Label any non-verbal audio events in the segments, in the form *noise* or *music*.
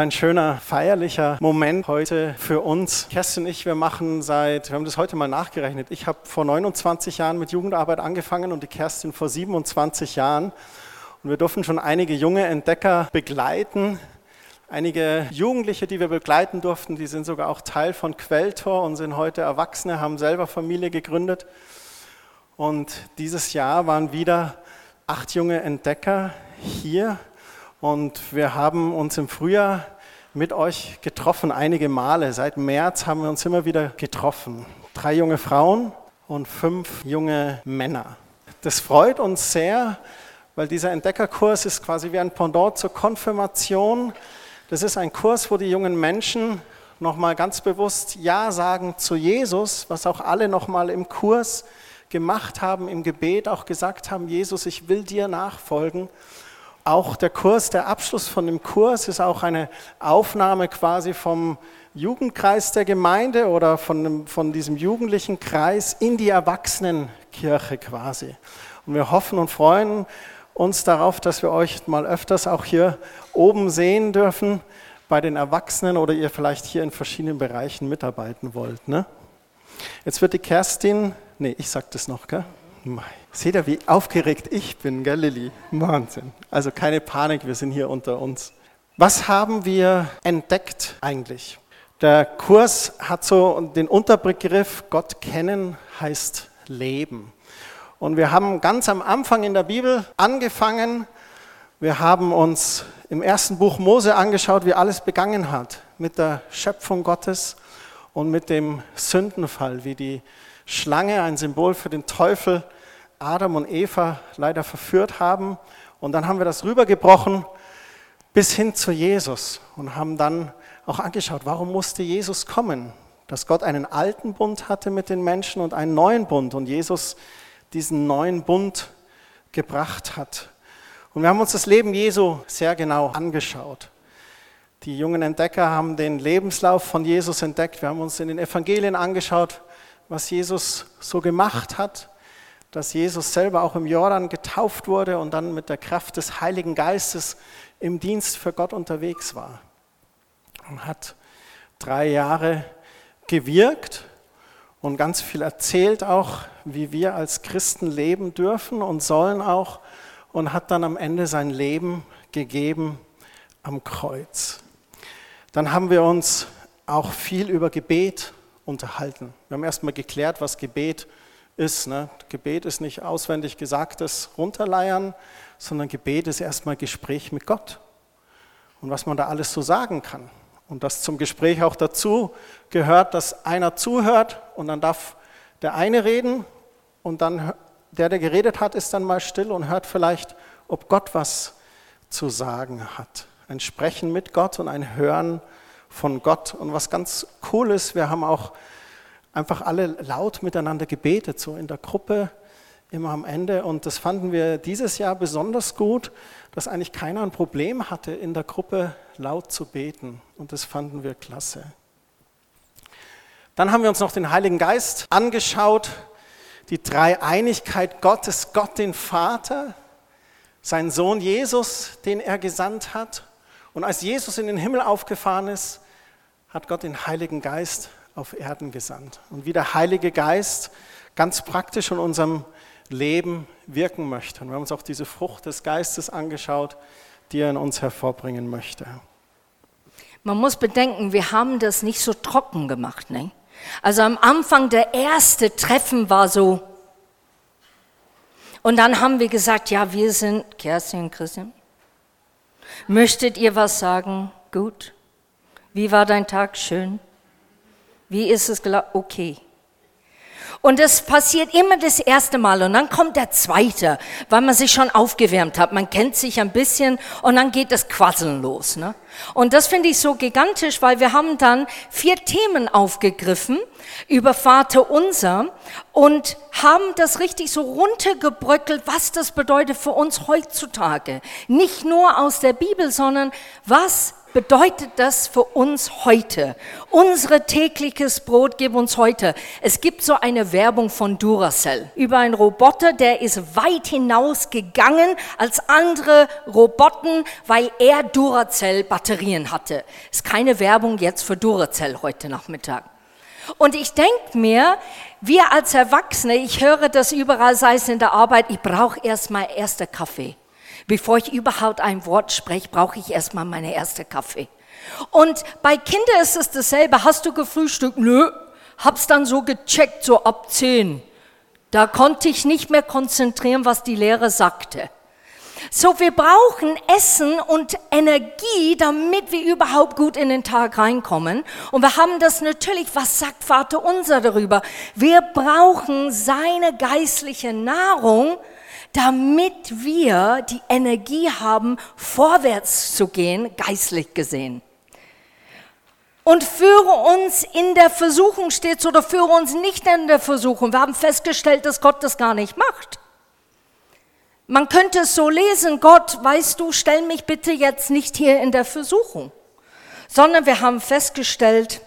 ein schöner feierlicher Moment heute für uns. Kerstin und ich, wir machen seit, wir haben das heute mal nachgerechnet, ich habe vor 29 Jahren mit Jugendarbeit angefangen und die Kerstin vor 27 Jahren. Und wir durften schon einige junge Entdecker begleiten. Einige Jugendliche, die wir begleiten durften, die sind sogar auch Teil von Quelltor und sind heute Erwachsene, haben selber Familie gegründet. Und dieses Jahr waren wieder acht junge Entdecker hier und wir haben uns im Frühjahr mit euch getroffen, einige Male. Seit März haben wir uns immer wieder getroffen. Drei junge Frauen und fünf junge Männer. Das freut uns sehr, weil dieser Entdeckerkurs ist quasi wie ein Pendant zur Konfirmation. Das ist ein Kurs, wo die jungen Menschen nochmal ganz bewusst Ja sagen zu Jesus, was auch alle nochmal im Kurs gemacht haben, im Gebet auch gesagt haben, Jesus, ich will dir nachfolgen. Auch der Kurs, der Abschluss von dem Kurs ist auch eine Aufnahme quasi vom Jugendkreis der Gemeinde oder von, von diesem jugendlichen Kreis in die Erwachsenenkirche quasi. Und wir hoffen und freuen uns darauf, dass wir euch mal öfters auch hier oben sehen dürfen bei den Erwachsenen oder ihr vielleicht hier in verschiedenen Bereichen mitarbeiten wollt. Ne? Jetzt wird die Kerstin Nee, ich sag das noch, gell? Seht ihr, wie aufgeregt ich bin, gell? Wahnsinn. Also keine Panik, wir sind hier unter uns. Was haben wir entdeckt eigentlich? Der Kurs hat so den Unterbegriff Gott kennen heißt Leben. Und wir haben ganz am Anfang in der Bibel angefangen. Wir haben uns im ersten Buch Mose angeschaut, wie alles begangen hat mit der Schöpfung Gottes und mit dem Sündenfall, wie die Schlange, ein Symbol für den Teufel, Adam und Eva leider verführt haben. Und dann haben wir das rübergebrochen bis hin zu Jesus und haben dann auch angeschaut, warum musste Jesus kommen? Dass Gott einen alten Bund hatte mit den Menschen und einen neuen Bund und Jesus diesen neuen Bund gebracht hat. Und wir haben uns das Leben Jesu sehr genau angeschaut. Die jungen Entdecker haben den Lebenslauf von Jesus entdeckt. Wir haben uns in den Evangelien angeschaut, was Jesus so gemacht hat, dass Jesus selber auch im Jordan getauft wurde und dann mit der Kraft des Heiligen Geistes im Dienst für Gott unterwegs war. Und hat drei Jahre gewirkt und ganz viel erzählt auch, wie wir als Christen leben dürfen und sollen auch und hat dann am Ende sein Leben gegeben am Kreuz. Dann haben wir uns auch viel über Gebet unterhalten. Wir haben erstmal geklärt, was Gebet ist. Ne? Gebet ist nicht auswendig gesagtes Runterleiern, sondern Gebet ist erstmal Gespräch mit Gott und was man da alles so sagen kann. Und dass zum Gespräch auch dazu gehört, dass einer zuhört und dann darf der eine reden und dann der, der geredet hat, ist dann mal still und hört vielleicht, ob Gott was zu sagen hat. Ein Sprechen mit Gott und ein Hören von Gott. Und was ganz cool ist, wir haben auch einfach alle laut miteinander gebetet, so in der Gruppe immer am Ende. Und das fanden wir dieses Jahr besonders gut, dass eigentlich keiner ein Problem hatte, in der Gruppe laut zu beten. Und das fanden wir klasse. Dann haben wir uns noch den Heiligen Geist angeschaut, die Dreieinigkeit Gottes, Gott den Vater, sein Sohn Jesus, den er gesandt hat und als Jesus in den Himmel aufgefahren ist, hat Gott den Heiligen Geist auf Erden gesandt. Und wie der Heilige Geist ganz praktisch in unserem Leben wirken möchte. Und wir haben uns auch diese Frucht des Geistes angeschaut, die er in uns hervorbringen möchte. Man muss bedenken, wir haben das nicht so trocken gemacht. Ne? Also am Anfang der erste Treffen war so. Und dann haben wir gesagt, ja, wir sind Kerstin und Christian. Möchtet ihr was sagen? Gut. Wie war dein Tag? Schön. Wie ist es? Okay. Und es passiert immer das erste Mal und dann kommt der zweite, weil man sich schon aufgewärmt hat. Man kennt sich ein bisschen und dann geht das Quasseln los. Ne? Und das finde ich so gigantisch, weil wir haben dann vier Themen aufgegriffen über Vater unser und haben das richtig so runtergebröckelt, was das bedeutet für uns heutzutage. Nicht nur aus der Bibel, sondern was bedeutet das für uns heute? Unsere tägliches Brot gib uns heute. Es gibt so eine Werbung von Duracell über einen Roboter, der ist weit hinaus gegangen als andere Roboten, weil er Duracell Batterien hatte. Ist keine Werbung jetzt für Duracell heute Nachmittag. Und ich denke mir, wir als Erwachsene, ich höre das überall, sei es in der Arbeit, ich brauche erstmal erster Kaffee. Bevor ich überhaupt ein Wort spreche, brauche ich erstmal meine erste Kaffee. Und bei Kindern ist es dasselbe. Hast du gefrühstückt? Nö. Hab's dann so gecheckt, so ab zehn. Da konnte ich nicht mehr konzentrieren, was die Lehre sagte. So, wir brauchen Essen und Energie, damit wir überhaupt gut in den Tag reinkommen. Und wir haben das natürlich, was sagt Vater unser darüber? Wir brauchen seine geistliche Nahrung, damit wir die Energie haben, vorwärts zu gehen, geistlich gesehen. Und führe uns in der Versuchung steht oder führe uns nicht in der Versuchung. Wir haben festgestellt, dass Gott das gar nicht macht. Man könnte es so lesen, Gott, weißt du, stell mich bitte jetzt nicht hier in der Versuchung, sondern wir haben festgestellt,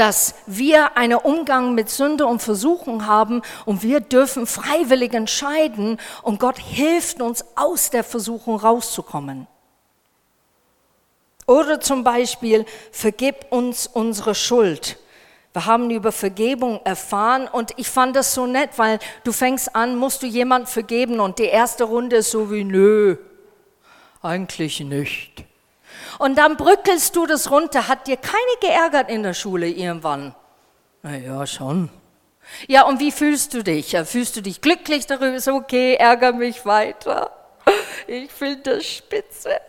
dass wir einen Umgang mit Sünde und Versuchung haben und wir dürfen freiwillig entscheiden und Gott hilft uns aus der Versuchung rauszukommen. Oder zum Beispiel, vergib uns unsere Schuld. Wir haben über Vergebung erfahren und ich fand das so nett, weil du fängst an, musst du jemand vergeben und die erste Runde ist so wie, nö, eigentlich nicht. Und dann brückelst du das runter. Hat dir keine geärgert in der Schule irgendwann? Na ja, schon. Ja, und wie fühlst du dich? Fühlst du dich glücklich darüber? Ist okay, ärger mich weiter. Ich finde das spitze.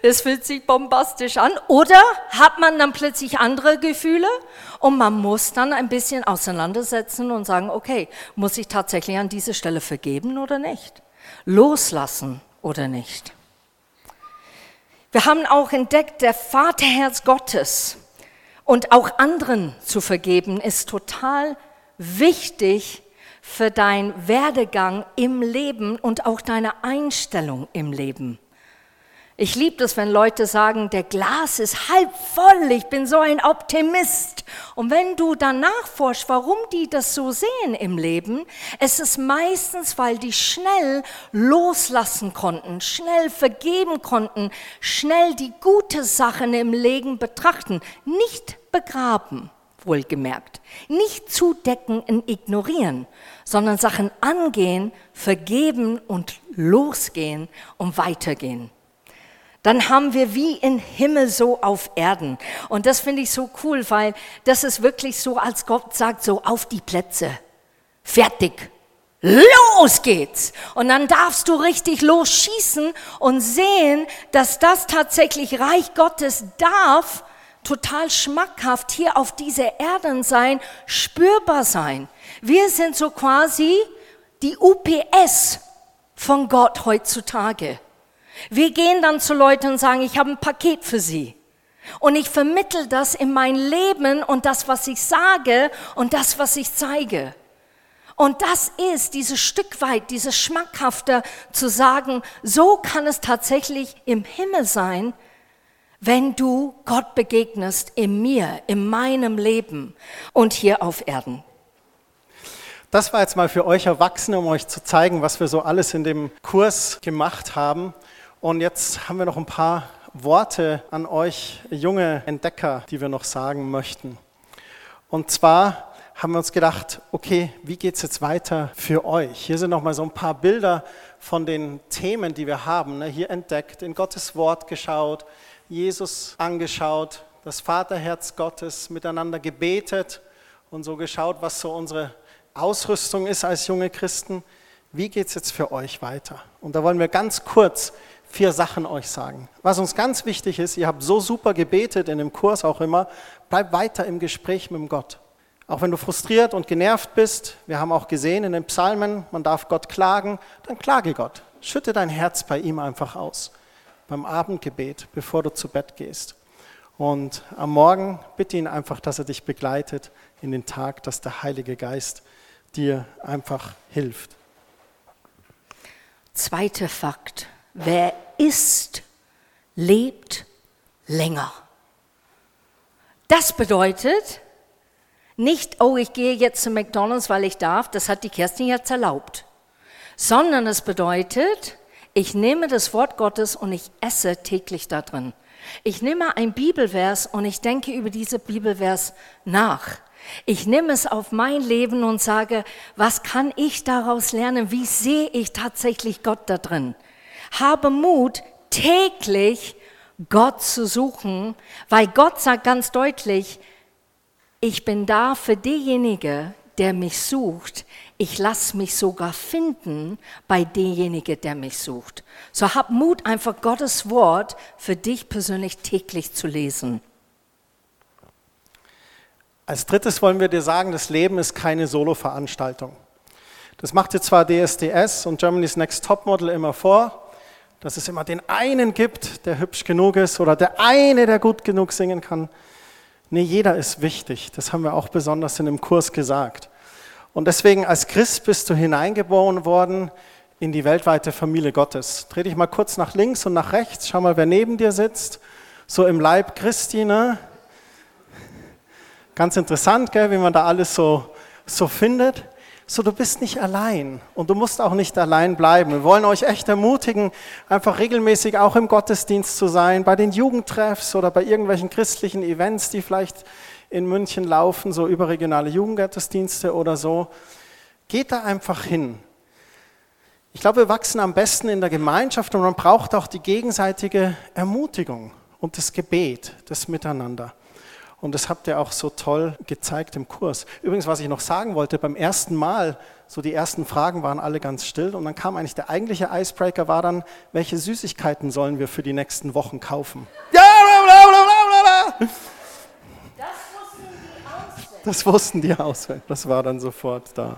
Es fühlt sich bombastisch an. Oder hat man dann plötzlich andere Gefühle und man muss dann ein bisschen auseinandersetzen und sagen, okay, muss ich tatsächlich an dieser Stelle vergeben oder nicht? Loslassen oder nicht? Wir haben auch entdeckt, der Vaterherz Gottes und auch anderen zu vergeben ist total wichtig für dein Werdegang im Leben und auch deine Einstellung im Leben. Ich liebe das, wenn Leute sagen, der Glas ist halb voll, ich bin so ein Optimist. Und wenn du danach forschst, warum die das so sehen im Leben, es ist meistens, weil die schnell loslassen konnten, schnell vergeben konnten, schnell die gute Sachen im Leben betrachten, nicht begraben, wohlgemerkt, nicht zudecken und ignorieren, sondern Sachen angehen, vergeben und losgehen und weitergehen dann haben wir wie im Himmel so auf Erden. Und das finde ich so cool, weil das ist wirklich so, als Gott sagt, so auf die Plätze. Fertig. Los geht's! Und dann darfst du richtig losschießen und sehen, dass das tatsächlich Reich Gottes darf total schmackhaft hier auf dieser Erden sein, spürbar sein. Wir sind so quasi die UPS von Gott heutzutage. Wir gehen dann zu Leuten und sagen, ich habe ein Paket für sie. Und ich vermittel das in mein Leben und das, was ich sage und das, was ich zeige. Und das ist dieses Stück weit, dieses Schmackhafte zu sagen, so kann es tatsächlich im Himmel sein, wenn du Gott begegnest in mir, in meinem Leben und hier auf Erden. Das war jetzt mal für euch Erwachsene, um euch zu zeigen, was wir so alles in dem Kurs gemacht haben. Und jetzt haben wir noch ein paar Worte an euch junge Entdecker, die wir noch sagen möchten. Und zwar haben wir uns gedacht, okay, wie geht es jetzt weiter für euch? Hier sind noch mal so ein paar Bilder von den Themen, die wir haben. Ne? Hier entdeckt, in Gottes Wort geschaut, Jesus angeschaut, das Vaterherz Gottes miteinander gebetet und so geschaut, was so unsere Ausrüstung ist als junge Christen. Wie geht es jetzt für euch weiter? Und da wollen wir ganz kurz vier Sachen euch sagen. Was uns ganz wichtig ist, ihr habt so super gebetet in dem Kurs auch immer, bleib weiter im Gespräch mit Gott. Auch wenn du frustriert und genervt bist, wir haben auch gesehen in den Psalmen, man darf Gott klagen, dann klage Gott. Schütte dein Herz bei ihm einfach aus. Beim Abendgebet, bevor du zu Bett gehst. Und am Morgen bitte ihn einfach, dass er dich begleitet in den Tag, dass der Heilige Geist dir einfach hilft. Zweiter Fakt. Wer isst, lebt länger. Das bedeutet nicht, oh, ich gehe jetzt zu McDonald's, weil ich darf, das hat die Kerstin jetzt erlaubt, sondern es bedeutet, ich nehme das Wort Gottes und ich esse täglich da drin. Ich nehme ein Bibelvers und ich denke über diese Bibelvers nach. Ich nehme es auf mein Leben und sage, was kann ich daraus lernen? Wie sehe ich tatsächlich Gott da drin? Habe Mut, täglich Gott zu suchen, weil Gott sagt ganz deutlich, ich bin da für derjenige, der mich sucht. Ich lasse mich sogar finden bei demjenigen, der mich sucht. So hab Mut, einfach Gottes Wort für dich persönlich täglich zu lesen. Als drittes wollen wir dir sagen, das Leben ist keine Solo-Veranstaltung. Das macht jetzt zwar DSDS und Germany's Next Topmodel immer vor, dass es immer den einen gibt, der hübsch genug ist oder der eine, der gut genug singen kann. Nee, jeder ist wichtig. Das haben wir auch besonders in dem Kurs gesagt. Und deswegen als Christ bist du hineingeboren worden in die weltweite Familie Gottes. Dreh dich mal kurz nach links und nach rechts, schau mal, wer neben dir sitzt. So im Leib Christi, ne? Ganz interessant, gell, wie man da alles so, so findet. So, du bist nicht allein und du musst auch nicht allein bleiben. Wir wollen euch echt ermutigen, einfach regelmäßig auch im Gottesdienst zu sein, bei den Jugendtreffs oder bei irgendwelchen christlichen Events, die vielleicht in München laufen, so überregionale Jugendgottesdienste oder so. Geht da einfach hin. Ich glaube, wir wachsen am besten in der Gemeinschaft und man braucht auch die gegenseitige Ermutigung und das Gebet, das Miteinander. Und das habt ihr auch so toll gezeigt im Kurs. Übrigens, was ich noch sagen wollte, beim ersten Mal, so die ersten Fragen waren alle ganz still und dann kam eigentlich der eigentliche Icebreaker, war dann, welche Süßigkeiten sollen wir für die nächsten Wochen kaufen? Ja, bla, bla, bla, das wussten die auswendig. Das war dann sofort da.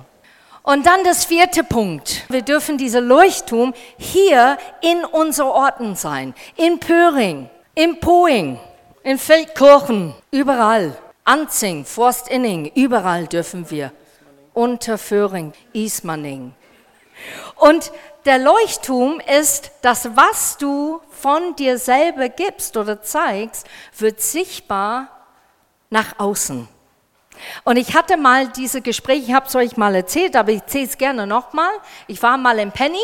Und dann das vierte Punkt. Wir dürfen diese Leuchtturm hier in unseren Orten sein. In Pöring, in Poing, in Feldkirchen, überall. Anzing, Forstinning, überall dürfen wir. Unterföhring, Ismaning. Und der Leuchtturm ist, das, was du von dir selber gibst oder zeigst, wird sichtbar nach außen. Und ich hatte mal diese Gespräche, ich habe es euch mal erzählt, aber ich erzähle es gerne nochmal. Ich war mal im Penny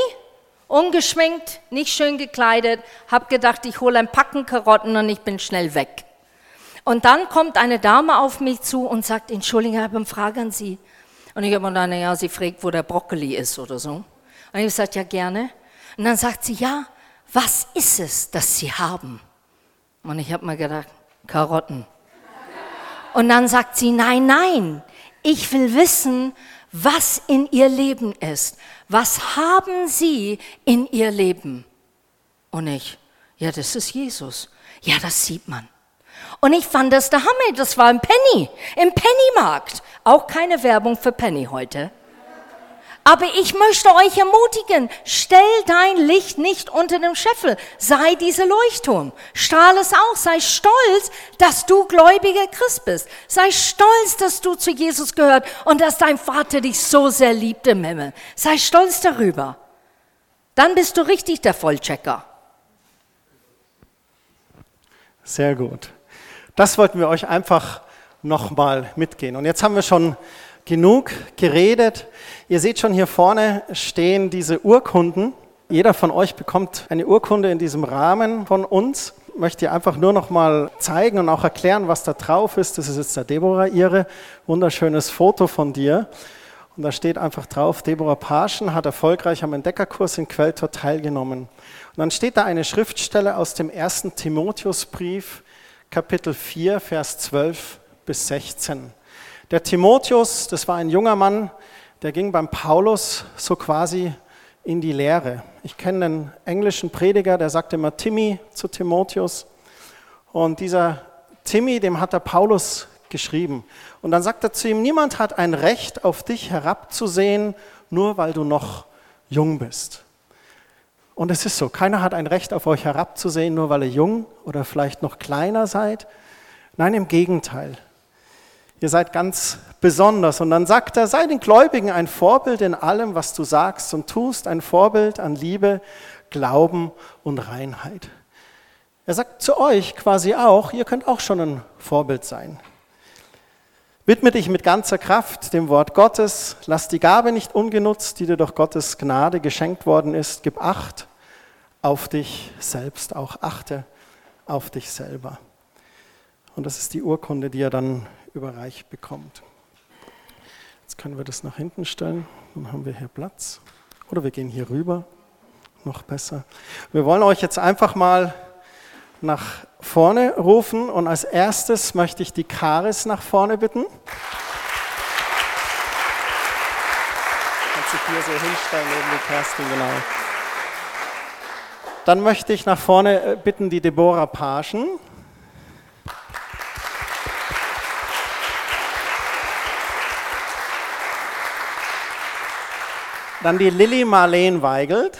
ungeschminkt, nicht schön gekleidet, habe gedacht, ich hole ein Packen Karotten und ich bin schnell weg. Und dann kommt eine Dame auf mich zu und sagt, Entschuldigung, ich habe eine Frage an Sie. Und ich habe mir gedacht, naja, sie fragt, wo der Brokkoli ist oder so. Und ich habe gesagt, ja gerne. Und dann sagt sie, ja, was ist es, das Sie haben? Und ich habe mir gedacht, Karotten. Und dann sagt sie, nein, nein, ich will wissen, was in ihr Leben ist. Was haben Sie in Ihr Leben? Und ich, ja, das ist Jesus. Ja, das sieht man. Und ich fand das der Hammer. Das war im Penny, im Pennymarkt. Auch keine Werbung für Penny heute. Aber ich möchte euch ermutigen, stell dein Licht nicht unter dem Scheffel. Sei diese Leuchtturm. Strahle es aus. Sei stolz, dass du gläubiger Christ bist. Sei stolz, dass du zu Jesus gehört und dass dein Vater dich so sehr liebt im Himmel. Sei stolz darüber. Dann bist du richtig der Vollchecker. Sehr gut. Das wollten wir euch einfach nochmal mitgehen. Und jetzt haben wir schon genug geredet. Ihr seht schon, hier vorne stehen diese Urkunden. Jeder von euch bekommt eine Urkunde in diesem Rahmen von uns. Ich möchte ihr einfach nur noch mal zeigen und auch erklären, was da drauf ist. Das ist jetzt der Deborah ihre. Wunderschönes Foto von dir. Und da steht einfach drauf, Deborah Paschen hat erfolgreich am Entdeckerkurs in Quelltor teilgenommen. Und dann steht da eine Schriftstelle aus dem ersten Timotheusbrief, Kapitel 4, Vers 12 bis 16. Der Timotheus, das war ein junger Mann, der ging beim Paulus so quasi in die Lehre. Ich kenne einen englischen Prediger, der sagte immer Timmy zu Timotheus. Und dieser Timmy, dem hat der Paulus geschrieben. Und dann sagt er zu ihm, niemand hat ein Recht auf dich herabzusehen, nur weil du noch jung bist. Und es ist so, keiner hat ein Recht auf euch herabzusehen, nur weil ihr jung oder vielleicht noch kleiner seid. Nein, im Gegenteil. Ihr seid ganz besonders. Und dann sagt er, sei den Gläubigen ein Vorbild in allem, was du sagst und tust, ein Vorbild an Liebe, Glauben und Reinheit. Er sagt zu euch quasi auch, ihr könnt auch schon ein Vorbild sein. Widme dich mit ganzer Kraft dem Wort Gottes, lass die Gabe nicht ungenutzt, die dir durch Gottes Gnade geschenkt worden ist, gib Acht auf dich selbst, auch achte auf dich selber. Und das ist die Urkunde, die er dann überreicht bekommt. Jetzt können wir das nach hinten stellen, dann haben wir hier Platz. Oder wir gehen hier rüber, noch besser. Wir wollen euch jetzt einfach mal nach vorne rufen und als erstes möchte ich die Karis nach vorne bitten. Kannst sich hier so hinstellen neben die Kerstin, genau. Dann möchte ich nach vorne äh, bitten die Deborah Paschen. Dann die Lilly Marleen Weigelt.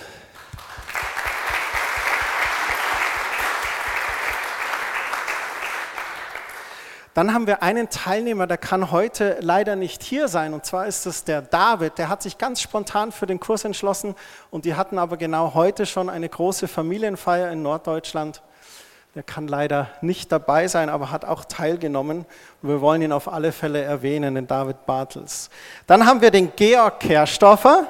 Dann haben wir einen Teilnehmer, der kann heute leider nicht hier sein. Und zwar ist es der David. Der hat sich ganz spontan für den Kurs entschlossen. Und die hatten aber genau heute schon eine große Familienfeier in Norddeutschland. Der kann leider nicht dabei sein, aber hat auch teilgenommen. Wir wollen ihn auf alle Fälle erwähnen, den David Bartels. Dann haben wir den Georg Kerstoffer.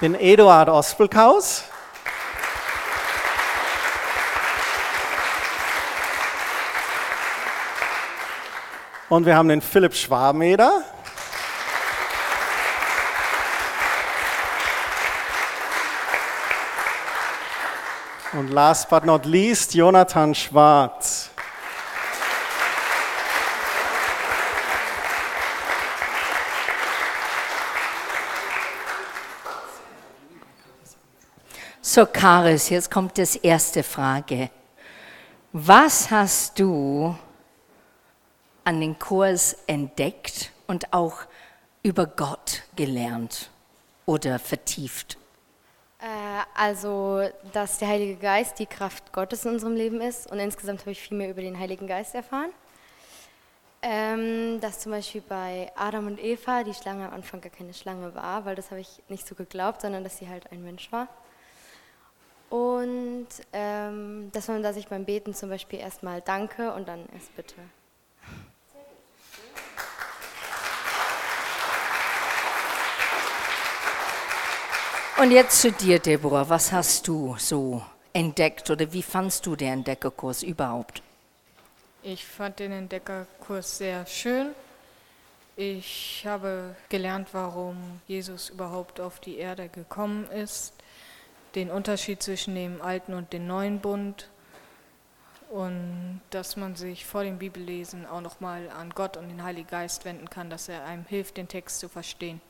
Den Eduard Ospelkaus. Und wir haben den Philipp Schwabmeder. Und last but not least Jonathan Schwarz. So, Karis, jetzt kommt das erste Frage. Was hast du an den Kurs entdeckt und auch über Gott gelernt oder vertieft? Äh, also, dass der Heilige Geist die Kraft Gottes in unserem Leben ist und insgesamt habe ich viel mehr über den Heiligen Geist erfahren. Ähm, dass zum Beispiel bei Adam und Eva die Schlange am Anfang gar keine Schlange war, weil das habe ich nicht so geglaubt, sondern dass sie halt ein Mensch war. Und ähm, dass man da sich beim Beten zum Beispiel erstmal danke und dann erst bitte. Und jetzt zu dir, Deborah. Was hast du so entdeckt oder wie fandst du den Entdeckerkurs überhaupt? Ich fand den Entdeckerkurs sehr schön. Ich habe gelernt, warum Jesus überhaupt auf die Erde gekommen ist den Unterschied zwischen dem alten und dem neuen Bund und dass man sich vor dem Bibellesen auch nochmal an Gott und den Heiligen Geist wenden kann, dass er einem hilft, den Text zu verstehen.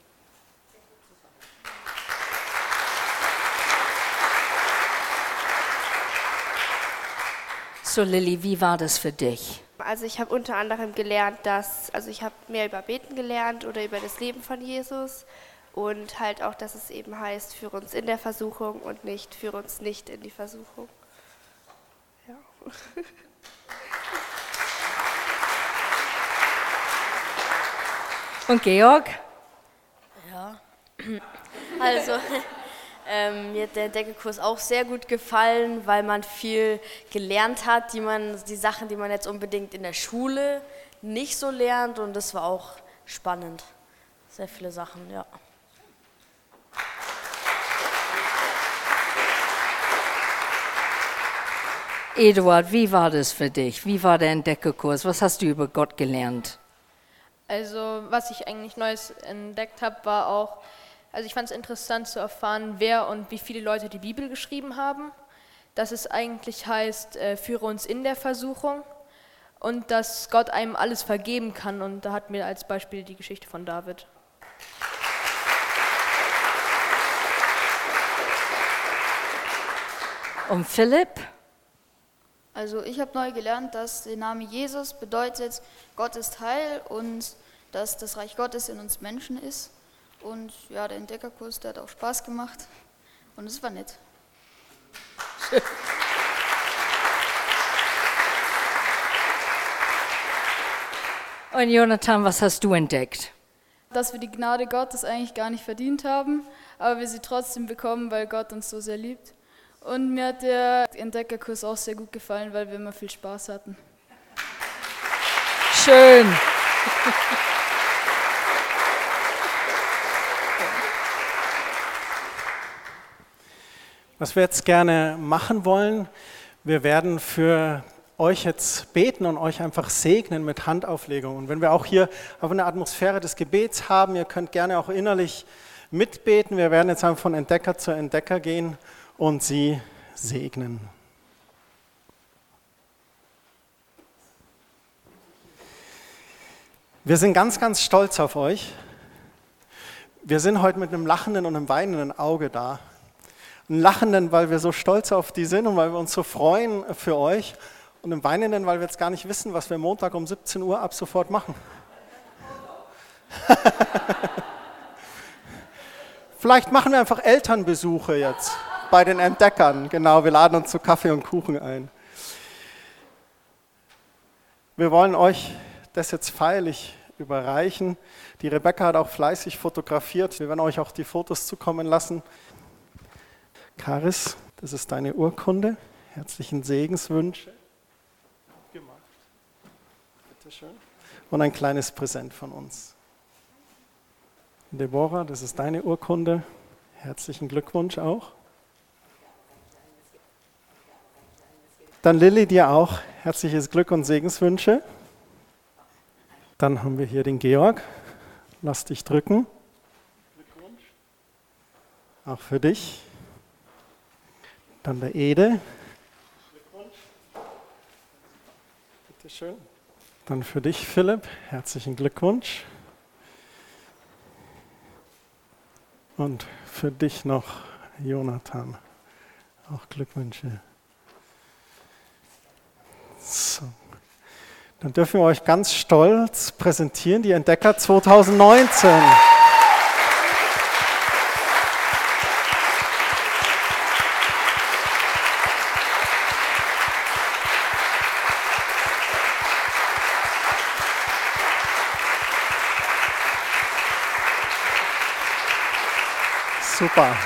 So Lilly, wie war das für dich? Also ich habe unter anderem gelernt, dass, also ich habe mehr über Beten gelernt oder über das Leben von Jesus und halt auch, dass es eben heißt, führe uns in der Versuchung und nicht, führe uns nicht in die Versuchung. Ja. *laughs* Und Georg? Ja, *clears throat* also *laughs* ähm, mir hat der Deckelkurs auch sehr gut gefallen, weil man viel gelernt hat, die, man, die Sachen, die man jetzt unbedingt in der Schule nicht so lernt und das war auch spannend. Sehr viele Sachen, ja. Eduard, wie war das für dich? Wie war der Entdeckerkurs? Was hast du über Gott gelernt? Also, was ich eigentlich Neues entdeckt habe, war auch, also ich fand es interessant zu erfahren, wer und wie viele Leute die Bibel geschrieben haben. Dass es eigentlich heißt, äh, führe uns in der Versuchung und dass Gott einem alles vergeben kann. Und da hat mir als Beispiel die Geschichte von David. Und Philipp? Also ich habe neu gelernt, dass der Name Jesus bedeutet, Gott ist Heil und dass das Reich Gottes in uns Menschen ist. Und ja, der Entdeckerkurs, der hat auch Spaß gemacht und es war nett. *laughs* Und Jonathan, was hast du entdeckt? dass wir die Gnade Gottes eigentlich gar nicht verdient haben, aber wir sie trotzdem bekommen, weil Gott uns so sehr liebt. Und mir hat der Entdeckerkurs auch sehr gut gefallen, weil wir immer viel Spaß hatten. Schön. Was wir jetzt gerne machen wollen, wir werden für euch jetzt beten und euch einfach segnen mit Handauflegung. Und wenn wir auch hier auf eine Atmosphäre des Gebets haben, ihr könnt gerne auch innerlich mitbeten. Wir werden jetzt einfach von Entdecker zu Entdecker gehen und sie segnen. Wir sind ganz, ganz stolz auf euch. Wir sind heute mit einem lachenden und einem weinenden Auge da. Ein lachenden, weil wir so stolz auf die sind und weil wir uns so freuen für euch. Und im weinenden, weil wir jetzt gar nicht wissen, was wir Montag um 17 Uhr ab sofort machen. *laughs* Vielleicht machen wir einfach Elternbesuche jetzt bei den Entdeckern. Genau, wir laden uns zu Kaffee und Kuchen ein. Wir wollen euch das jetzt feierlich überreichen. Die Rebecca hat auch fleißig fotografiert. Wir werden euch auch die Fotos zukommen lassen. Karis, das ist deine Urkunde. Herzlichen Segenswünsche. Gemacht. Bitte schön. Und ein kleines Präsent von uns. Deborah, das ist deine Urkunde. Herzlichen Glückwunsch auch. Dann Lilly, dir auch herzliches Glück und Segenswünsche. Dann haben wir hier den Georg. Lass dich drücken. Glückwunsch. Auch für dich. Dann der Ede. Glückwunsch. Bitte schön. Dann für dich, Philipp. Herzlichen Glückwunsch. Und für dich noch, Jonathan. Auch Glückwünsche. So. Dann dürfen wir euch ganz stolz präsentieren, die Entdecker 2019. Super.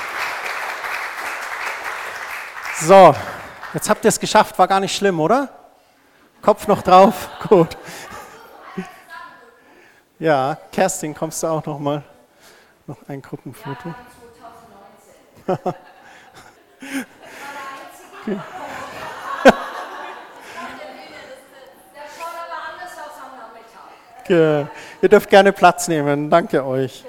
So, jetzt habt ihr es geschafft, war gar nicht schlimm, oder? Kopf noch drauf? *laughs* Gut. Ja, Kerstin, kommst du auch noch mal? Noch ein Gruppenfoto. okay. Ihr dürft gerne Platz nehmen. Danke euch.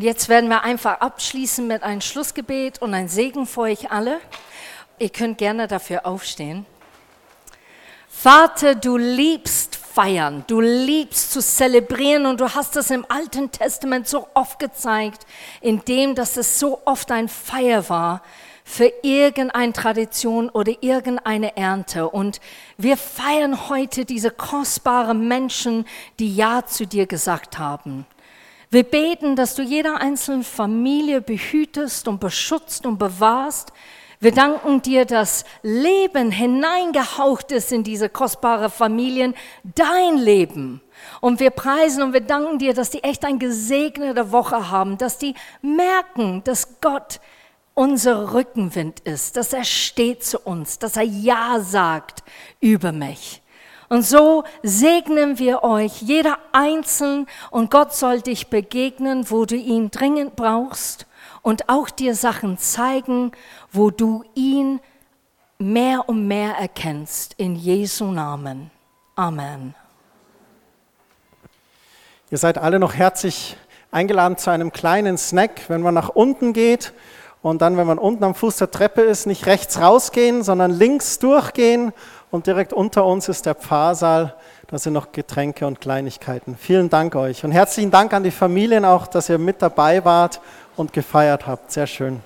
Und jetzt werden wir einfach abschließen mit einem Schlussgebet und ein Segen für euch alle. Ihr könnt gerne dafür aufstehen. Vater, du liebst feiern, du liebst zu zelebrieren und du hast es im Alten Testament so oft gezeigt, indem dass es so oft ein Feier war für irgendeine Tradition oder irgendeine Ernte. Und wir feiern heute diese kostbaren Menschen, die Ja zu dir gesagt haben. Wir beten, dass du jeder einzelnen Familie behütest und beschützt und bewahrst. Wir danken dir, dass Leben hineingehaucht ist in diese kostbare Familien, dein Leben. Und wir preisen und wir danken dir, dass die echt eine gesegnete Woche haben, dass die merken, dass Gott unser Rückenwind ist, dass er steht zu uns, dass er Ja sagt über mich. Und so segnen wir euch, jeder einzeln, und Gott soll dich begegnen, wo du ihn dringend brauchst und auch dir Sachen zeigen, wo du ihn mehr und mehr erkennst. In Jesu Namen. Amen. Ihr seid alle noch herzlich eingeladen zu einem kleinen Snack, wenn man nach unten geht und dann, wenn man unten am Fuß der Treppe ist, nicht rechts rausgehen, sondern links durchgehen und direkt unter uns ist der Pfarrsaal. Da sind noch Getränke und Kleinigkeiten. Vielen Dank euch und herzlichen Dank an die Familien auch, dass ihr mit dabei wart und gefeiert habt. Sehr schön.